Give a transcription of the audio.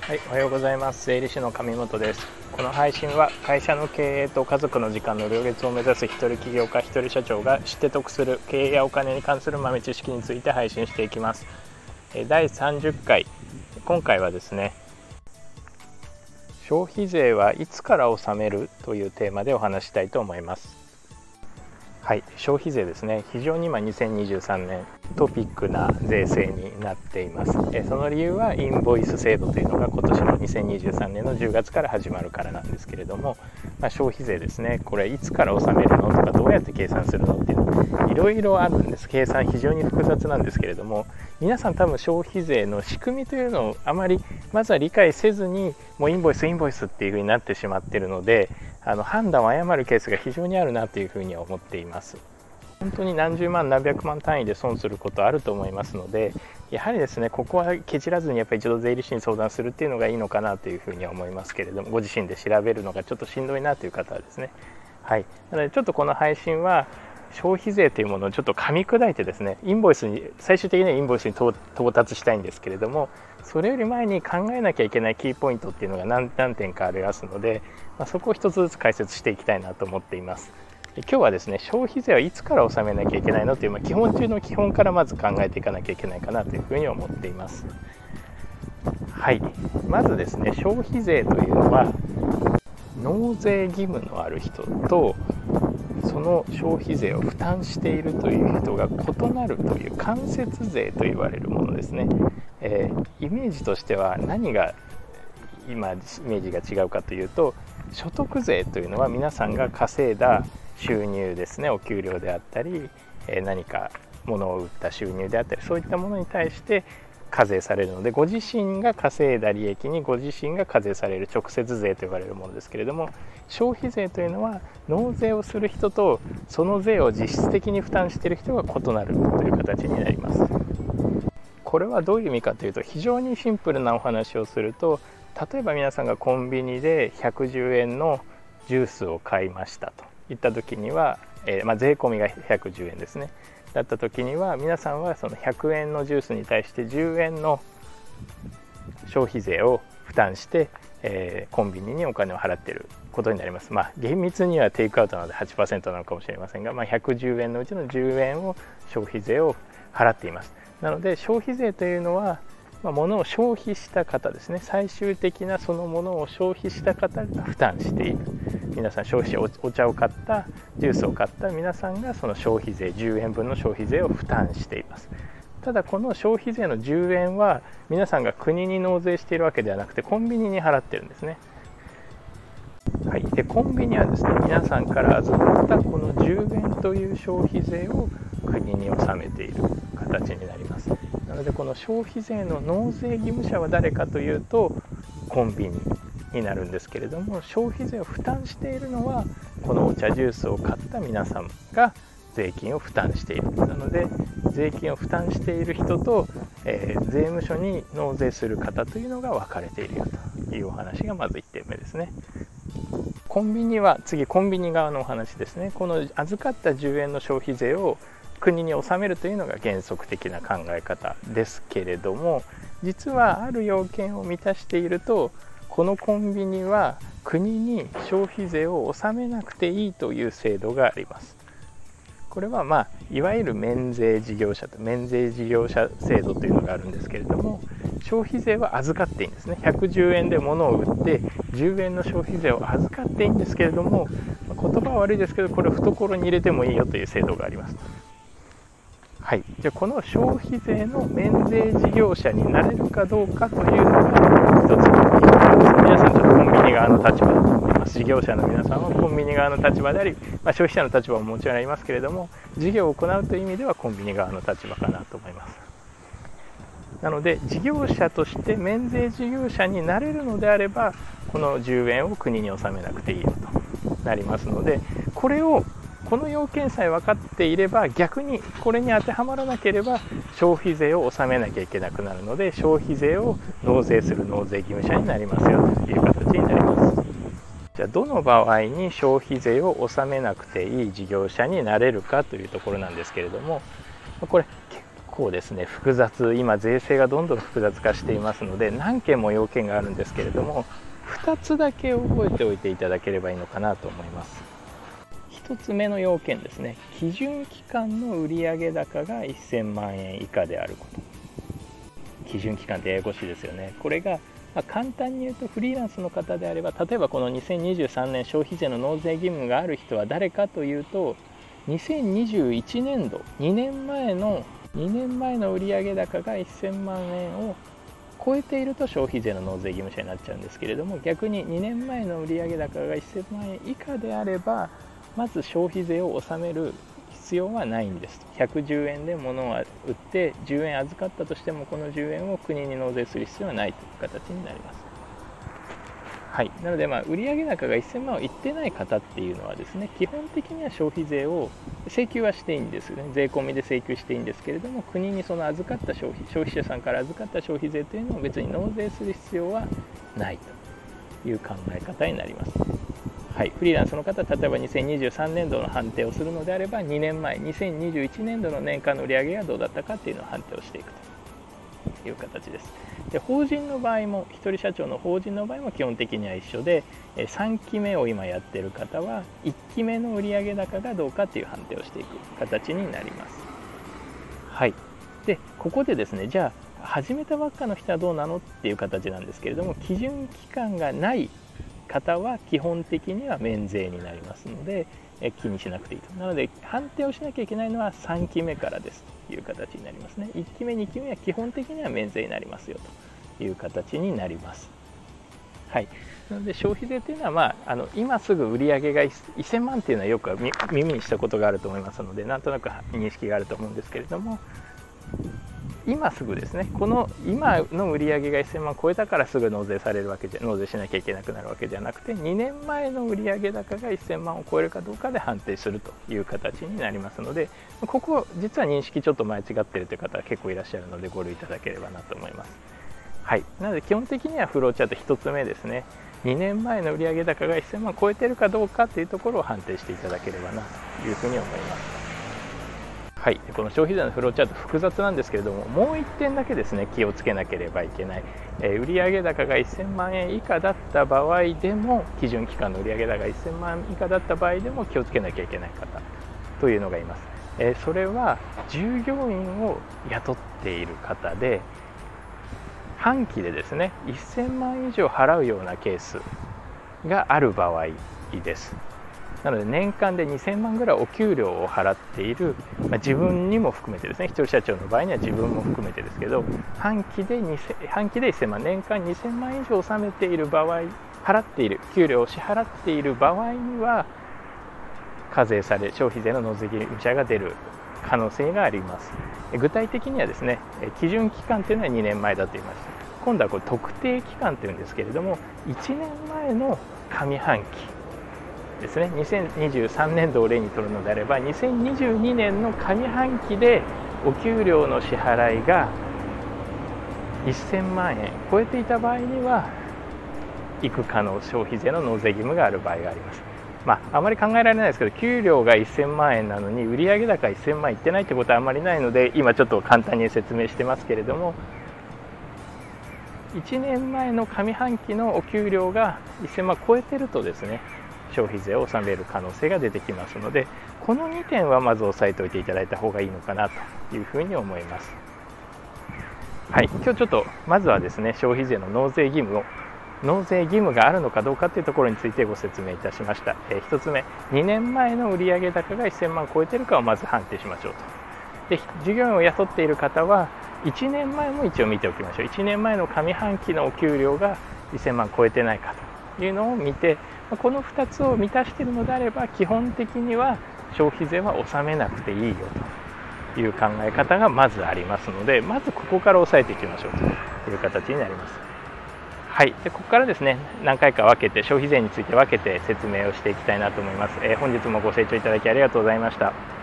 はい、おはようございます。税理士の上本です。この配信は会社の経営と家族の時間の両立を目指す一人起業家一人社長が知って得する経営やお金に関する豆知識について配信していきます。第30回。今回はですね消費税はいつから納めるというテーマでお話したいと思います。はい、消費税ですね。非常に今2023年トピックな税制になっています。えその理由はインボイス制度というのが今年の2023年の10月から始まるからなんですけれども、まあ、消費税ですね。これいつから納めるのとかどうやって計算するのっていうのいろいろあるんです。計算非常に複雑なんですけれども皆さん多分消費税の仕組みというのをあまりまずは理解せずにもうインボイスインボイスっていう風になってしまってるのであの判断を誤るケースが非常にあるなというふうには思っています。本当に何十万何百万単位で損することあると思いますのでやはりですねここはけじらずにやっぱり一度税理士に相談するっていうのがいいのかなというふうには思いますけれどもご自身で調べるのがちょっとしんどいなという方はですねはいなのでちょっとこの配信は消費税というものをちょっと噛み砕いてですねインボイスに最終的にはインボイスに到達したいんですけれどもそれより前に考えなきゃいけないキーポイントっていうのが何何点かありますので、まあ、そこを一つずつ解説していきたいなと思っています。今日はですね消費税はいつから納めなきゃいけないのという、まあ、基本中の基本からまず考えていかなきゃいけないかなというふうに思っています。はいまずですね消費税というのは納税義務のある人とその消費税を負担しているという人が異なるという間接税と言われるものですね、えー、イメージとしては何が今イメージが違うかというと所得税というのは皆さんが稼いだ収入ですね。お給料であったり、えー、何か物を売った収入であったりそういったものに対して課税されるのでご自身が稼いだ利益にご自身が課税される直接税と言われるものですけれども消費税というのは納税をする人とその税を実質的に負担している人が異なるという形になります。これはどういう意味かというと非常にシンプルなお話をすると例えば皆さんがコンビニで110円のジュースを買いましたといった時には、えー、まあ、税込みが110円ですねだった時には皆さんはその100円のジュースに対して10円の消費税を負担して、えー、コンビニにお金を払っていることになります。まあ、厳密にはテイクアウトなので8%なのかもしれませんが、まあ、110円のうちの10円を消費税を払っています。なので消費税というのは、まあ、物を消費した方ですね最終的なそのものを消費した方が負担している皆さん消費者お茶を買ったジュースを買った皆さんがその消費税10円分の消費税を負担しています。ただこの消費税の10円は皆さんが国に納税しているわけではなくてコンビニに払ってるんですね。はい、でコンビニはですね皆さんから預かったこの10円という消費税を国に納めている形になります。なのでこの消費税の納税義務者は誰かというとコンビニ。になるんですけれども消費税を負担しているのはこのお茶ジュースを買った皆さんが税金を負担している。なので税金を負担している人と、えー、税務署に納税する方というのが分かれているよというお話がまず1点目ですね。コンビニは次コンビニ側のお話ですね。この預かった10円の消費税を国に納めるというのが原則的な考え方ですけれども実はある要件を満たしているとこのコンビニは国に消費税を納めなくていいという制度があります。これはまあいわゆる免税事業者と免税事業者制度というのがあるんですけれども消費税は預かっていいんですね。110円で物を売って10円の消費税を預かっていいんですけれども言葉は悪いですけどこれ懐に入れてもいいよという制度があります。はい、じゃあこの消費税の免税事業者になれるかどうかというのが一つの皆さんちょっとコンビニ側の立場だと思います事業者の皆さんはコンビニ側の立場であり、まあ、消費者の立場ももちろんありますけれども事業を行うという意味ではコンビニ側の立場かなと思います。なので事業者として免税事業者になれるのであればこの10円を国に納めなくていいよとなりますのでこれをこの要件さえ分かっていれば逆にこれに当てはまらなければ消費税を納めなきゃいけなくなるので消費税を納税する納税義務者になりますよという形になります。じゃあどの場合に消費税を納めなくていい事業者になれるかというところなんですけれどもこれ結構ですね複雑今税制がどんどん複雑化していますので何件も要件があるんですけれども2つだけ覚えておいていただければいいのかなと思います。1つ目の要件ですね。基準期間の売上高が1000万円以下であること。基準期間ってややこしいですよね。これがま簡単に言うとフリーランスの方であれば例えばこの2023年消費税の納税義務がある人は誰かというと2021年度2年前の2年前の売上高が1000万円を超えていると消費税の納税義務者になっちゃうんですけれども逆に2年前の売上高が1000万円以下であればまず消費税を納める必要はないんです。110円で物を売って10円預かったとしてもこの10円を国に納税する必要はないという形になります。はい、なので、まあ、売上高が1000万をいってない方っていうのはですね基本的には消費税を請求はしていいんですよね。税込みで請求していいんですけれども国にその預かった消費消費者さんから預かった消費税というのを別に納税する必要はないという考え方になります。はい、フリーランスの方、例えば2023年度の判定をするのであれば、2年前、2021年度の年間の売上がどうだったかっていうのを判定をしていくと。いう形です。で法人の場合も1人社長の法人の場合も基本的には一緒で3期目を今やってる方は1期目の売上高がどうかっていう判定をしていく形になります。はい。でここでですねじゃあ始めたばっかの人はどうなのっていう形なんですけれども基準期間がない方は基本的には免税になりますのでえ気にしなくていいと。なので判定をしなきゃいけないのは3期目からですという形になりますね。1期目2期目は基本的には免税になりますよという形になります。はい。なので消費税というのは、まあ、あの今すぐ売り上げが1000万というのはよく耳にしたことがあると思いますのでなんとなく認識があると思うんですけれども今すぐですね。この今の売り上げが1000万超えたからすぐ納税されるわけじゃ納税しなきゃいけなくなるわけじゃなくて2年前の売上高が1000万を超えるかどうかで判定するという形になりますのでここ実は認識ちょっと間違ってるという方は結構いらっしゃるのでご留意いただければなと思います。はい。なので基本的にはフローチャート1つ目ですね。2年前の売上高が1000万超えてるかどうかというところを判定していただければなというふうに思います。はい、この消費税のフローチャート複雑なんですけれどももう1点だけですね気をつけなければいけない、えー、売上高が1000万円以下だった場合でも基準期間の売上高が1000万円以下だった場合でも気をつけなきゃいけない方というのがいます、えー、それは従業員を雇っている方で半期でですね1000万以上払うようなケースがある場合です。なので年間で2000万ぐらいお給料を払っている、まあ、自分にも含めてですね一人社長の場合には自分も含めてですけど半期で半期で1000万年間2000万以上納めている場合払っている給料を支払っている場合には課税され消費税の納税義務者が出る可能性があります。具体的にはですね基準期間というのは2年前だと言いました。今度はこれ特定期間というんですけれども1年前の上半期ですね2023年度を例にとるのであれば2022年の上半期でお給料の支払いが1000万円超えていた場合にはいくかの消費税の納税義務がある場合があります。まあ、あまり考えられないですけど給料が1000万円なのに売上高1000万いってないってことはあまりないので今ちょっと簡単に説明してますけれども1年前の上半期のお給料が1000万超えてるとですね消費税を納める可能性が出てきますのでこの2点はまず押さえておいていただいた方がいいのかなというふうに思います。はい、今日ちょっとまずはですね消費税の納税義務を納税義務があるのかどうかというところについてご説明いたしました、えー、1つ目2年前の売上高が1000万超えているかをまず判定しましょうと。で従業員を雇っている方は1年前も一応見ておきましょう。1年前の上半期のお給料が1000万超えてないかというのを見てこの2つを満たしているのであれば基本的には消費税は納めなくていいよという考え方がまずありますのでまずここから押さえていきましょうという形になります。はい、でここからですね何回か分けて消費税について分けて説明をしていきたいなと思います。えー、本日もご清聴いただきありがとうございました。